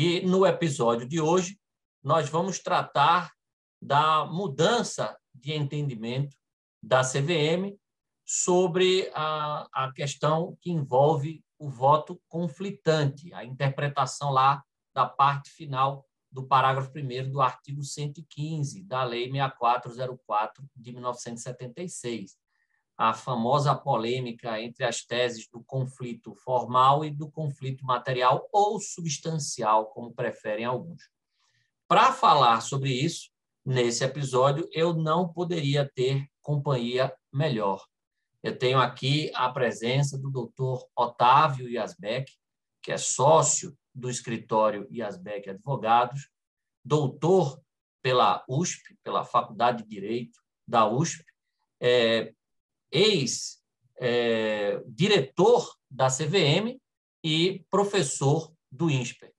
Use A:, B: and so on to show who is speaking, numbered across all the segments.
A: E no episódio de hoje, nós vamos tratar da mudança de entendimento da CVM sobre a, a questão que envolve o voto conflitante, a interpretação lá da parte final do parágrafo 1 do artigo 115 da Lei 6404 de 1976 a famosa polêmica entre as teses do conflito formal e do conflito material ou substancial, como preferem alguns. Para falar sobre isso, nesse episódio, eu não poderia ter companhia melhor. Eu tenho aqui a presença do doutor Otávio Yasbeck, que é sócio do escritório Yasbeck Advogados, doutor pela USP, pela Faculdade de Direito da USP, é, ex-diretor é, da CVM e professor do INSPER.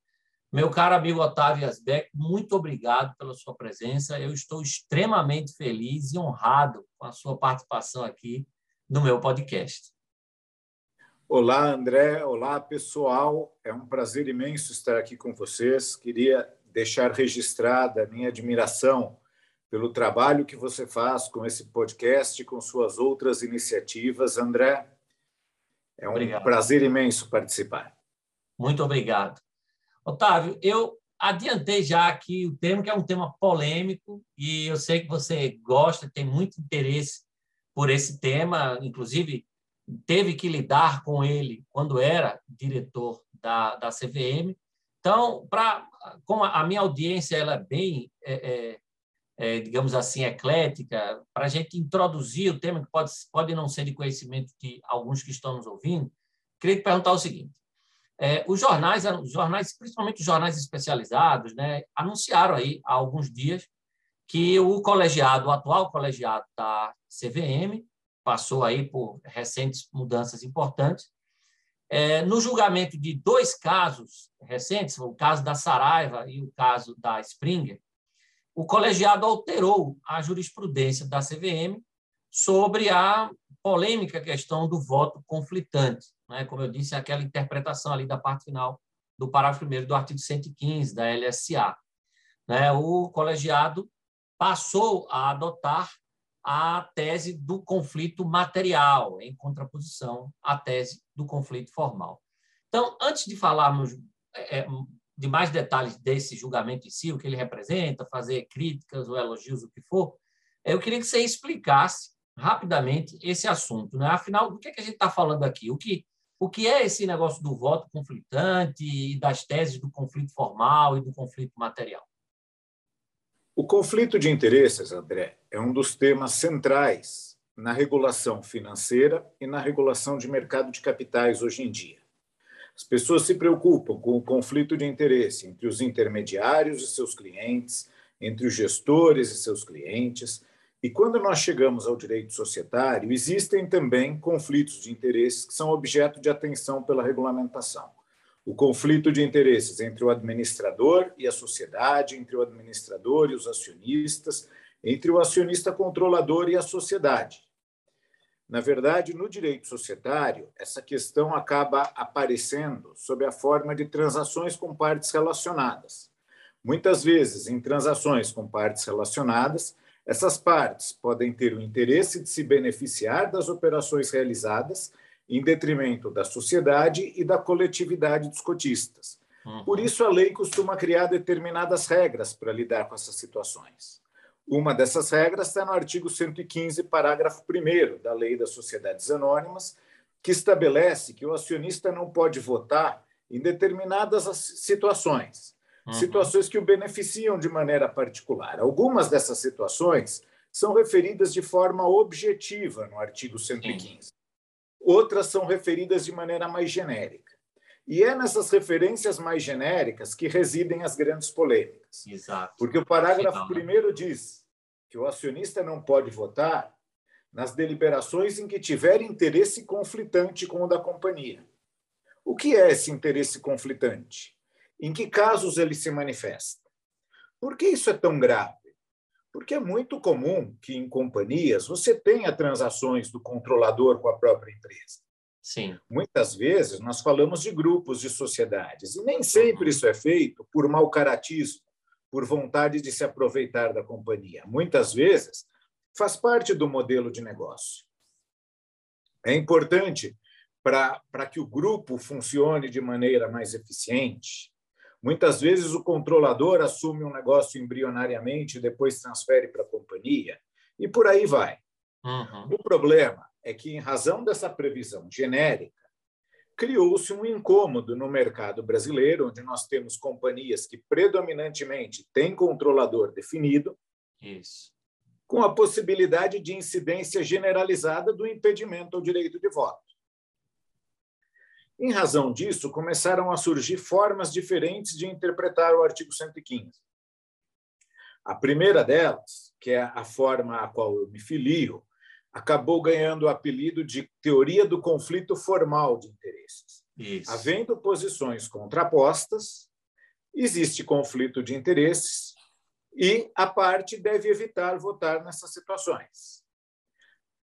A: Meu caro amigo Otávio Asbeck, muito obrigado pela sua presença. Eu estou extremamente feliz e honrado com a sua participação aqui no meu podcast.
B: Olá, André. Olá, pessoal. É um prazer imenso estar aqui com vocês. Queria deixar registrada a minha admiração pelo trabalho que você faz com esse podcast e com suas outras iniciativas, André. É um obrigado. prazer imenso participar.
A: Muito obrigado. Otávio, eu adiantei já aqui o tema, que é um tema polêmico, e eu sei que você gosta, tem muito interesse por esse tema, inclusive teve que lidar com ele quando era diretor da, da CVM. Então, pra, como a minha audiência ela é bem é, é, é, digamos assim, eclética, para a gente introduzir o tema que pode, pode não ser de conhecimento de alguns que estão nos ouvindo, queria perguntar o seguinte. É, os jornais, os jornais, principalmente os jornais especializados, né, anunciaram aí há alguns dias que o colegiado, o atual colegiado da CVM, passou aí por recentes mudanças importantes, é, no julgamento de dois casos recentes, o caso da Saraiva e o caso da Springer, o colegiado alterou a jurisprudência da CVM sobre a polêmica questão do voto conflitante. Né? Como eu disse, aquela interpretação ali da parte final do parágrafo 1 do artigo 115 da LSA. Né? O colegiado passou a adotar a tese do conflito material, em contraposição à tese do conflito formal. Então, antes de falarmos é, de mais detalhes desse julgamento em si, o que ele representa, fazer críticas ou elogios, o que for, eu queria que você explicasse rapidamente esse assunto. Né? Afinal, do que, é que a gente está falando aqui? O que, o que é esse negócio do voto conflitante e das teses do conflito formal e do conflito material?
B: O conflito de interesses, André, é um dos temas centrais na regulação financeira e na regulação de mercado de capitais hoje em dia. As pessoas se preocupam com o conflito de interesse entre os intermediários e seus clientes, entre os gestores e seus clientes. E quando nós chegamos ao direito societário, existem também conflitos de interesses que são objeto de atenção pela regulamentação. O conflito de interesses entre o administrador e a sociedade, entre o administrador e os acionistas, entre o acionista controlador e a sociedade. Na verdade, no direito societário, essa questão acaba aparecendo sob a forma de transações com partes relacionadas. Muitas vezes, em transações com partes relacionadas, essas partes podem ter o interesse de se beneficiar das operações realizadas em detrimento da sociedade e da coletividade dos cotistas. Uhum. Por isso, a lei costuma criar determinadas regras para lidar com essas situações. Uma dessas regras está no artigo 115, parágrafo 1 da Lei das Sociedades Anônimas, que estabelece que o acionista não pode votar em determinadas situações, uhum. situações que o beneficiam de maneira particular. Algumas dessas situações são referidas de forma objetiva no artigo 115. Sim. Outras são referidas de maneira mais genérica. E é nessas referências mais genéricas que residem as grandes polêmicas.
A: Exato.
B: Porque o parágrafo né? primeiro diz que o acionista não pode votar nas deliberações em que tiver interesse conflitante com o da companhia. O que é esse interesse conflitante? Em que casos ele se manifesta? Por que isso é tão grave? Porque é muito comum que em companhias você tenha transações do controlador com a própria empresa.
A: Sim.
B: Muitas vezes nós falamos de grupos de sociedades e nem sempre isso é feito por mau caratismo, por vontade de se aproveitar da companhia. Muitas vezes faz parte do modelo de negócio. É importante para que o grupo funcione de maneira mais eficiente. Muitas vezes o controlador assume um negócio embrionariamente e depois transfere para a companhia, e por aí vai.
A: Uhum.
B: O problema é que, em razão dessa previsão genérica, criou-se um incômodo no mercado brasileiro, onde nós temos companhias que predominantemente têm controlador definido,
A: Isso.
B: com a possibilidade de incidência generalizada do impedimento ao direito de voto. Em razão disso, começaram a surgir formas diferentes de interpretar o artigo 115. A primeira delas, que é a forma a qual eu me filio, acabou ganhando o apelido de teoria do conflito formal de interesses.
A: Isso.
B: Havendo posições contrapostas, existe conflito de interesses e a parte deve evitar votar nessas situações.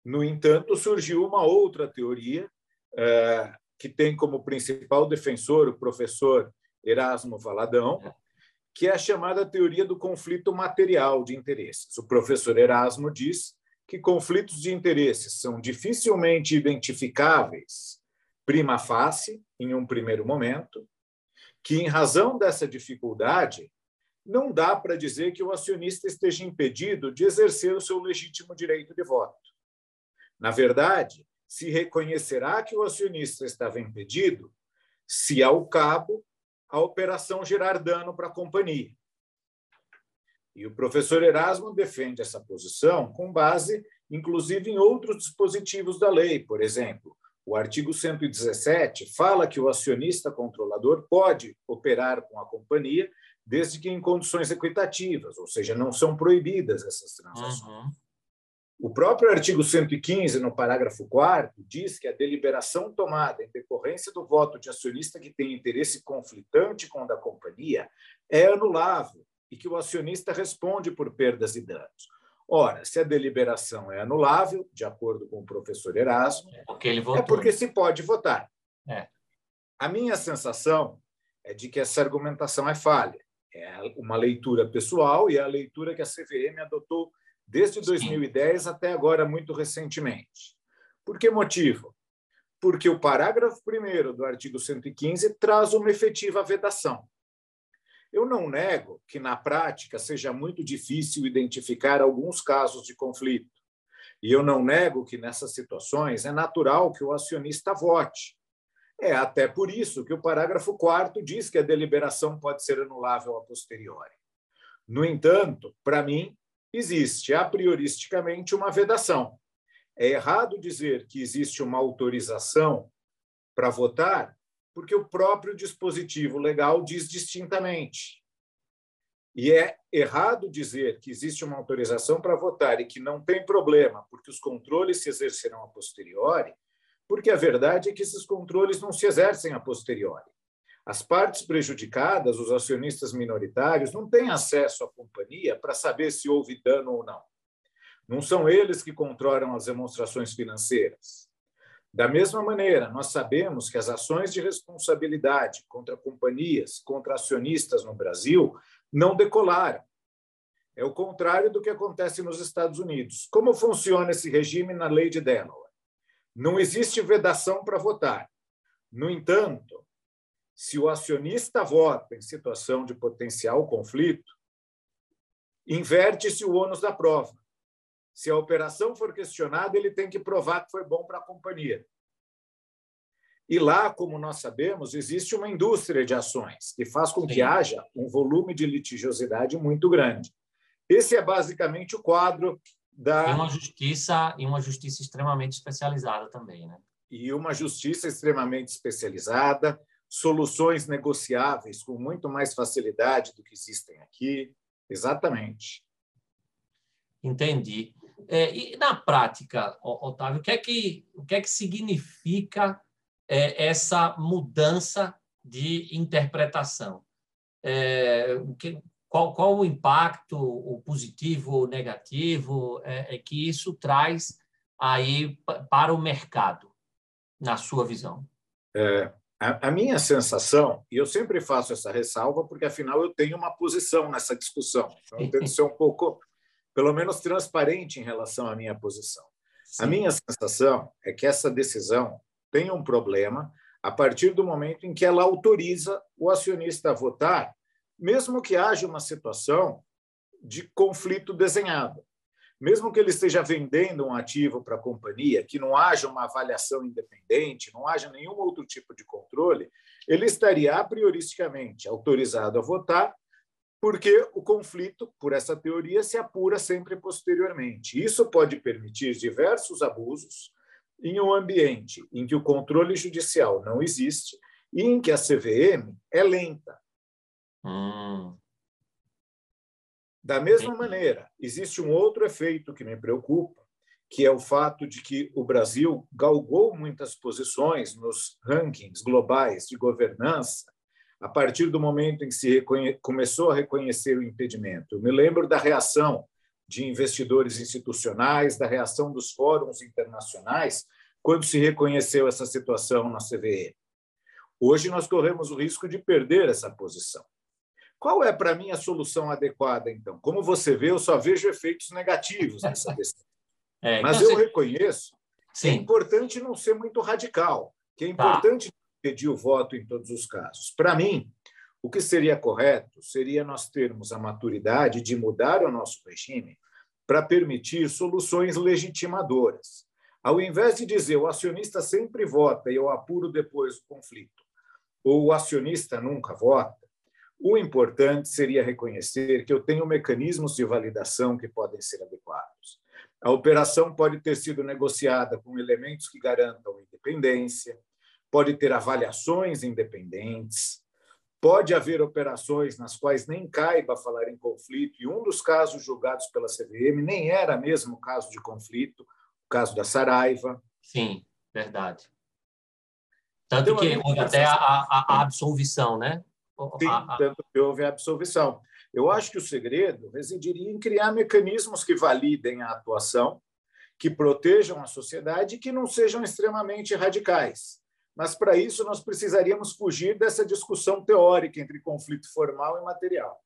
B: No entanto, surgiu uma outra teoria eh, que tem como principal defensor o professor Erasmo Valadão, que é a chamada teoria do conflito material de interesses. O professor Erasmo diz que conflitos de interesses são dificilmente identificáveis prima facie, em um primeiro momento, que, em razão dessa dificuldade, não dá para dizer que o acionista esteja impedido de exercer o seu legítimo direito de voto. Na verdade, se reconhecerá que o acionista estava impedido se, ao cabo, a operação gerar dano para a companhia. E o professor Erasmo defende essa posição com base, inclusive, em outros dispositivos da lei. Por exemplo, o artigo 117 fala que o acionista controlador pode operar com a companhia desde que em condições equitativas, ou seja, não são proibidas essas transações. Uhum. O próprio artigo 115, no parágrafo 4 diz que a deliberação tomada em decorrência do voto de acionista que tem interesse conflitante com o da companhia é anulável e que o acionista responde por perdas e danos. Ora, se a deliberação é anulável, de acordo com o professor Erasmo,
A: é porque, ele votou.
B: é porque se pode votar.
A: É.
B: A minha sensação é de que essa argumentação é falha. É uma leitura pessoal e é a leitura que a CVM adotou desde 2010 Sim. até agora, muito recentemente. Por que motivo? Porque o parágrafo 1 do artigo 115 traz uma efetiva vedação. Eu não nego que, na prática, seja muito difícil identificar alguns casos de conflito. E eu não nego que, nessas situações, é natural que o acionista vote. É até por isso que o parágrafo 4 diz que a deliberação pode ser anulável a posteriori. No entanto, para mim, existe a prioristicamente uma vedação. É errado dizer que existe uma autorização para votar porque o próprio dispositivo legal diz distintamente. E é errado dizer que existe uma autorização para votar e que não tem problema, porque os controles se exercerão a posteriori, porque a verdade é que esses controles não se exercem a posteriori. As partes prejudicadas, os acionistas minoritários, não têm acesso à companhia para saber se houve dano ou não. Não são eles que controlam as demonstrações financeiras. Da mesma maneira, nós sabemos que as ações de responsabilidade contra companhias, contra acionistas no Brasil, não decolaram. É o contrário do que acontece nos Estados Unidos. Como funciona esse regime na lei de Delaware? Não existe vedação para votar. No entanto, se o acionista vota em situação de potencial conflito, inverte-se o ônus da prova. Se a operação for questionada, ele tem que provar que foi bom para a companhia. E lá, como nós sabemos, existe uma indústria de ações que faz com Sim. que haja um volume de litigiosidade muito grande. Esse é basicamente o quadro da
A: e uma justiça e uma justiça extremamente especializada também, né?
B: E uma justiça extremamente especializada, soluções negociáveis com muito mais facilidade do que existem aqui. Exatamente.
A: Entendi. É, e na prática, Otávio, o que é que, o que, é que significa é, essa mudança de interpretação? É, que, qual, qual o impacto, o positivo ou negativo, é, é que isso traz aí para o mercado, na sua visão?
B: É, a, a, minha sensação, e eu sempre faço essa ressalva, porque afinal eu tenho uma posição nessa discussão, então eu tento ser um pouco, pelo menos, transparente em relação à minha posição. Sim. A minha sensação é que essa decisão tem um problema a partir do momento em que ela autoriza o acionista a votar, mesmo que haja uma situação de conflito desenhado. Mesmo que ele esteja vendendo um ativo para a companhia, que não haja uma avaliação independente, não haja nenhum outro tipo de controle, ele estaria a prioristicamente autorizado a votar, porque o conflito, por essa teoria, se apura sempre posteriormente. Isso pode permitir diversos abusos, em um ambiente em que o controle judicial não existe e em que a CVM é lenta. Hum. Da mesma maneira, existe um outro efeito que me preocupa, que é o fato de que o Brasil galgou muitas posições nos rankings globais de governança a partir do momento em que se começou a reconhecer o impedimento. Eu me lembro da reação de investidores institucionais, da reação dos fóruns internacionais, quando se reconheceu essa situação na CVE. Hoje nós corremos o risco de perder essa posição. Qual é, para mim, a solução adequada, então? Como você vê, eu só vejo efeitos negativos nessa decisão. É, Mas então eu você... reconheço Sim. que é importante não ser muito radical, que é tá. importante tá. Pedir o voto em todos os casos. Para mim, o que seria correto seria nós termos a maturidade de mudar o nosso regime para permitir soluções legitimadoras. Ao invés de dizer o acionista sempre vota e eu apuro depois o conflito, ou o acionista nunca vota, o importante seria reconhecer que eu tenho mecanismos de validação que podem ser adequados. A operação pode ter sido negociada com elementos que garantam independência, pode ter avaliações independentes, Pode haver operações nas quais nem caiba falar em conflito, e um dos casos julgados pela CVM nem era mesmo caso de conflito, o caso da Saraiva.
A: Sim, verdade. Tanto então, que houve até a, a, a, absolvição, né?
B: Sim, tanto que houve a absolvição. Eu acho que o segredo residiria em criar mecanismos que validem a atuação, que protejam a sociedade e que não sejam extremamente radicais. Mas, para isso, nós precisaríamos fugir dessa discussão teórica entre conflito formal e material.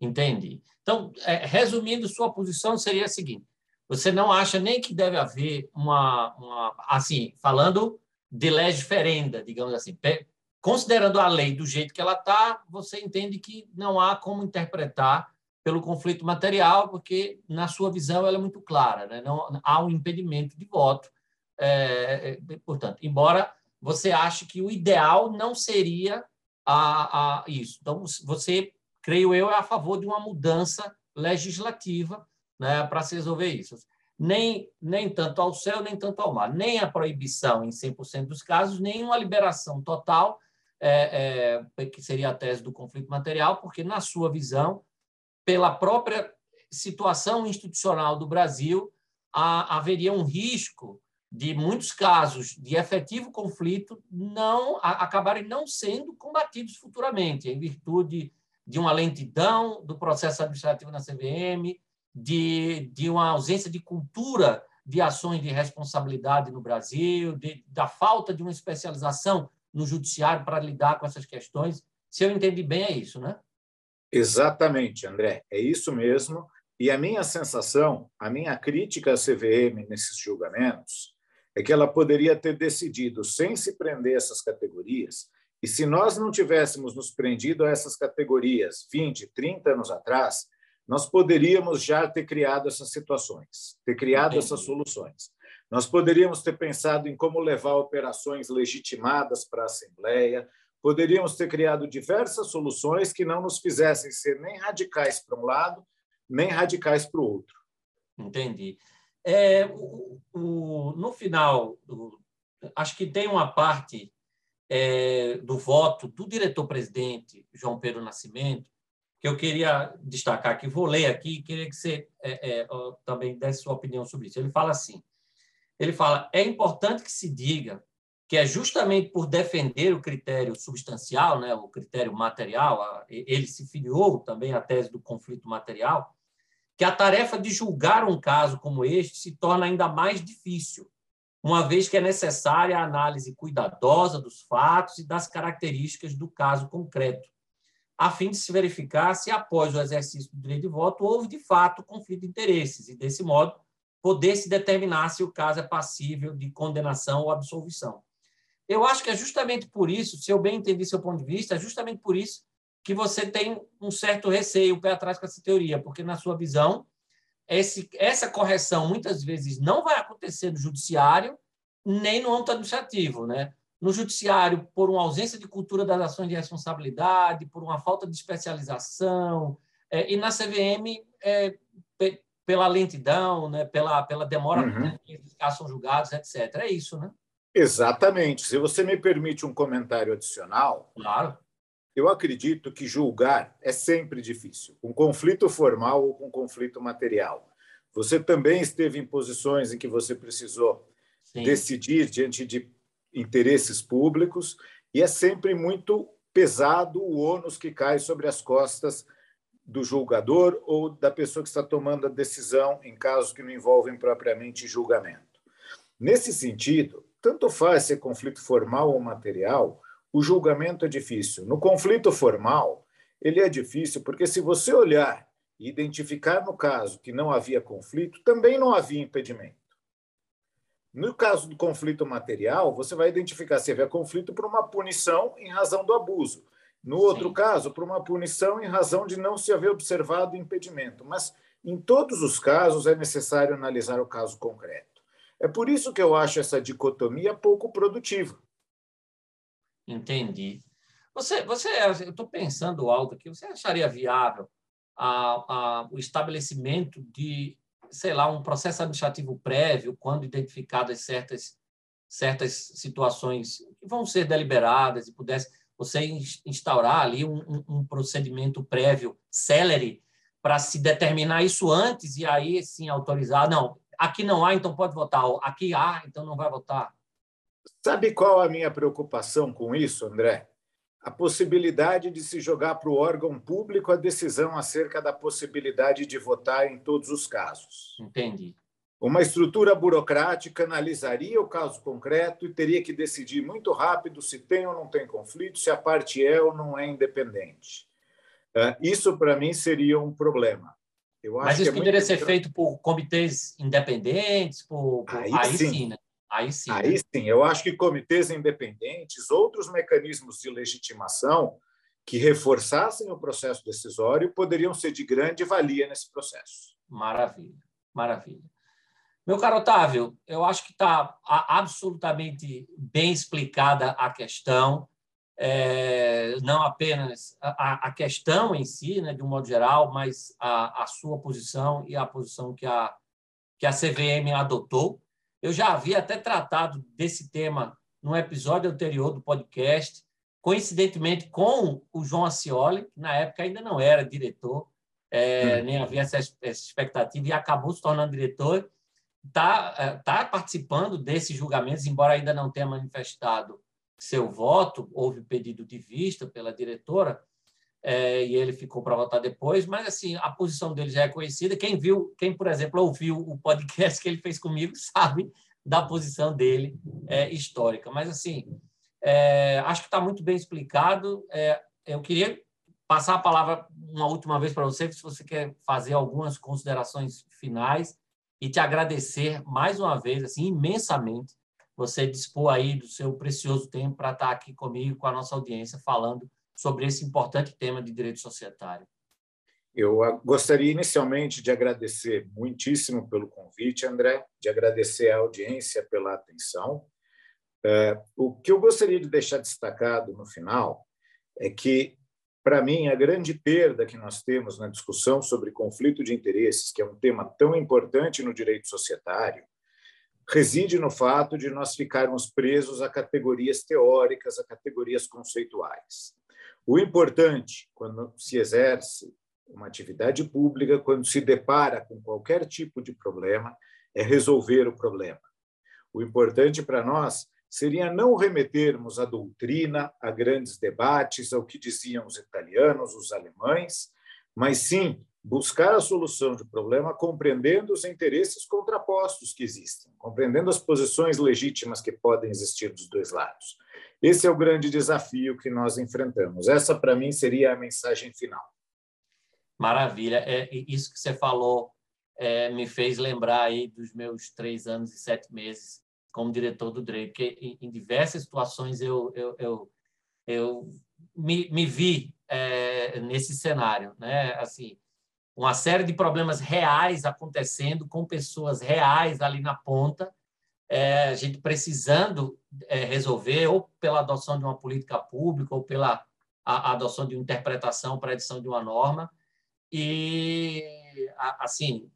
A: Entendi. Então, é, resumindo, sua posição seria a seguinte: você não acha nem que deve haver uma, uma assim, falando de legiferenda, digamos assim, considerando a lei do jeito que ela está, você entende que não há como interpretar pelo conflito material, porque, na sua visão, ela é muito clara, né? não há um impedimento de voto. É, é, portanto, embora você acha que o ideal não seria a, a isso. Então, você, creio eu, é a favor de uma mudança legislativa né, para se resolver isso. Nem, nem tanto ao céu, nem tanto ao mar. Nem a proibição em 100% dos casos, nem uma liberação total, é, é, que seria a tese do conflito material, porque, na sua visão, pela própria situação institucional do Brasil, há, haveria um risco de muitos casos de efetivo conflito não acabarem não sendo combatidos futuramente, em virtude de uma lentidão do processo administrativo na CVM, de, de uma ausência de cultura de ações de responsabilidade no Brasil, de, da falta de uma especialização no judiciário para lidar com essas questões. Se eu entendi bem, é isso, né?
B: Exatamente, André, é isso mesmo. E a minha sensação, a minha crítica à CVM nesses julgamentos é que ela poderia ter decidido sem se prender a essas categorias. E se nós não tivéssemos nos prendido a essas categorias 20, 30 anos atrás, nós poderíamos já ter criado essas situações, ter criado Entendi. essas soluções. Nós poderíamos ter pensado em como levar operações legitimadas para a Assembleia, poderíamos ter criado diversas soluções que não nos fizessem ser nem radicais para um lado, nem radicais para o outro.
A: Entendi. É, o, o, no final, acho que tem uma parte é, do voto do diretor-presidente João Pedro Nascimento, que eu queria destacar aqui, vou ler aqui, queria que você é, é, também desse sua opinião sobre isso. Ele fala assim: ele fala, é importante que se diga que é justamente por defender o critério substancial, né, o critério material, ele se filiou também à tese do conflito material, que a tarefa de julgar um caso como este se torna ainda mais difícil, uma vez que é necessária a análise cuidadosa dos fatos e das características do caso concreto, a fim de se verificar se, após o exercício do direito de voto, houve de fato conflito de interesses, e, desse modo, poder se determinar se o caso é passível de condenação ou absolvição. Eu acho que é justamente por isso, se eu bem entendi seu ponto de vista, é justamente por isso que você tem um certo receio, pé atrás com essa teoria, porque, na sua visão, esse, essa correção muitas vezes não vai acontecer no judiciário nem no âmbito administrativo. Né? No judiciário, por uma ausência de cultura das ações de responsabilidade, por uma falta de especialização, é, e na CVM, é, pela lentidão, né? pela, pela demora uhum. que os casos são julgados, etc. É isso, né?
B: Exatamente. Se você me permite um comentário adicional.
A: Claro.
B: Eu acredito que julgar é sempre difícil, com conflito formal ou com conflito material. Você também esteve em posições em que você precisou Sim. decidir diante de interesses públicos, e é sempre muito pesado o ônus que cai sobre as costas do julgador ou da pessoa que está tomando a decisão em casos que não envolvem propriamente julgamento. Nesse sentido, tanto faz ser conflito formal ou material, o julgamento é difícil. No conflito formal, ele é difícil porque se você olhar e identificar no caso que não havia conflito, também não havia impedimento. No caso do conflito material, você vai identificar se havia conflito por uma punição em razão do abuso. No outro Sim. caso, por uma punição em razão de não se haver observado impedimento. Mas, em todos os casos, é necessário analisar o caso concreto. É por isso que eu acho essa dicotomia pouco produtiva.
A: Entendi. Você, você eu estou pensando alto aqui, você acharia viável a, a, o estabelecimento de, sei lá, um processo administrativo prévio, quando identificadas certas, certas situações que vão ser deliberadas e pudesse você instaurar ali um, um, um procedimento prévio celere para se determinar isso antes e aí sim autorizar. Não, aqui não há, então pode votar. Aqui há, então não vai votar.
B: Sabe qual a minha preocupação com isso, André? A possibilidade de se jogar para o órgão público a decisão acerca da possibilidade de votar em todos os casos.
A: Entendi.
B: Uma estrutura burocrática analisaria o caso concreto e teria que decidir muito rápido se tem ou não tem conflito, se a parte é ou não é independente. Ah, isso, para mim, seria um problema.
A: Mas isso é poderia ser feito por comitês independentes? Por, por... Aí, Aí sim. sim né? Aí sim.
B: Aí né? sim. Eu acho que comitês independentes, outros mecanismos de legitimação que reforçassem o processo decisório poderiam ser de grande valia nesse processo.
A: Maravilha, maravilha. Meu caro Otávio, eu acho que está absolutamente bem explicada a questão é, não apenas a, a, questão em si, né, de um modo geral, mas a, a sua posição e a posição que a, que a CVM adotou. Eu já havia até tratado desse tema no episódio anterior do podcast, coincidentemente com o João Acioli, que na época ainda não era diretor, é, hum. nem havia essa, essa, expectativa, e acabou se tornando diretor, está é, tá participando desses julgamentos, embora ainda não tenha manifestado seu voto, houve pedido de vista pela diretora, é, e ele ficou para votar depois, mas assim, a posição dele já é conhecida. Quem viu, quem, por exemplo, ouviu o podcast que ele fez comigo, sabe da posição dele é, histórica. Mas assim, é, acho que está muito bem explicado. É, eu queria passar a palavra uma última vez para você, se você quer fazer algumas considerações finais e te agradecer mais uma vez, assim, imensamente você dispor aí do seu precioso tempo para estar aqui comigo, com a nossa audiência, falando sobre esse importante tema de direito societário.
B: Eu gostaria inicialmente de agradecer muitíssimo pelo convite, André, de agradecer à audiência pela atenção. É, o que eu gostaria de deixar destacado no final é que, para mim, a grande perda que nós temos na discussão sobre conflito de interesses, que é um tema tão importante no direito societário, reside no fato de nós ficarmos presos a categorias teóricas, a categorias conceituais. O importante, quando se exerce uma atividade pública, quando se depara com qualquer tipo de problema, é resolver o problema. O importante para nós seria não remetermos à doutrina, a grandes debates, ao que diziam os italianos, os alemães, mas sim buscar a solução de problema compreendendo os interesses contrapostos que existem, compreendendo as posições legítimas que podem existir dos dois lados. Esse é o grande desafio que nós enfrentamos. Essa, para mim, seria a mensagem final.
A: Maravilha. É, isso que você falou é, me fez lembrar aí dos meus três anos e sete meses como diretor do Drake, em, em diversas situações eu, eu, eu, eu me, me vi é, nesse cenário, né? Assim, uma série de problemas reais acontecendo com pessoas reais ali na ponta, é, a gente precisando é, resolver ou pela adoção de uma política pública ou pela a, a adoção de uma interpretação para a edição de uma norma e assim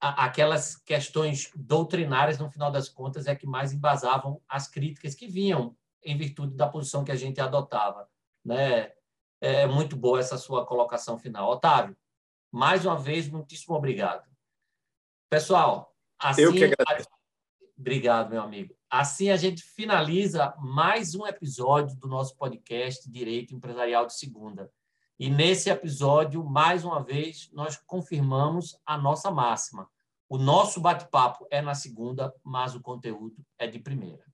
A: aquelas questões doutrinárias no final das contas é que mais embasavam as críticas que vinham em virtude da posição que a gente adotava, né? É muito boa essa sua colocação final, Otávio. Mais uma vez, muitíssimo obrigado. Pessoal, assim.
B: Eu que agradeço.
A: Obrigado, meu amigo. Assim a gente finaliza mais um episódio do nosso podcast Direito Empresarial de Segunda. E nesse episódio, mais uma vez, nós confirmamos a nossa máxima. O nosso bate-papo é na segunda, mas o conteúdo é de primeira.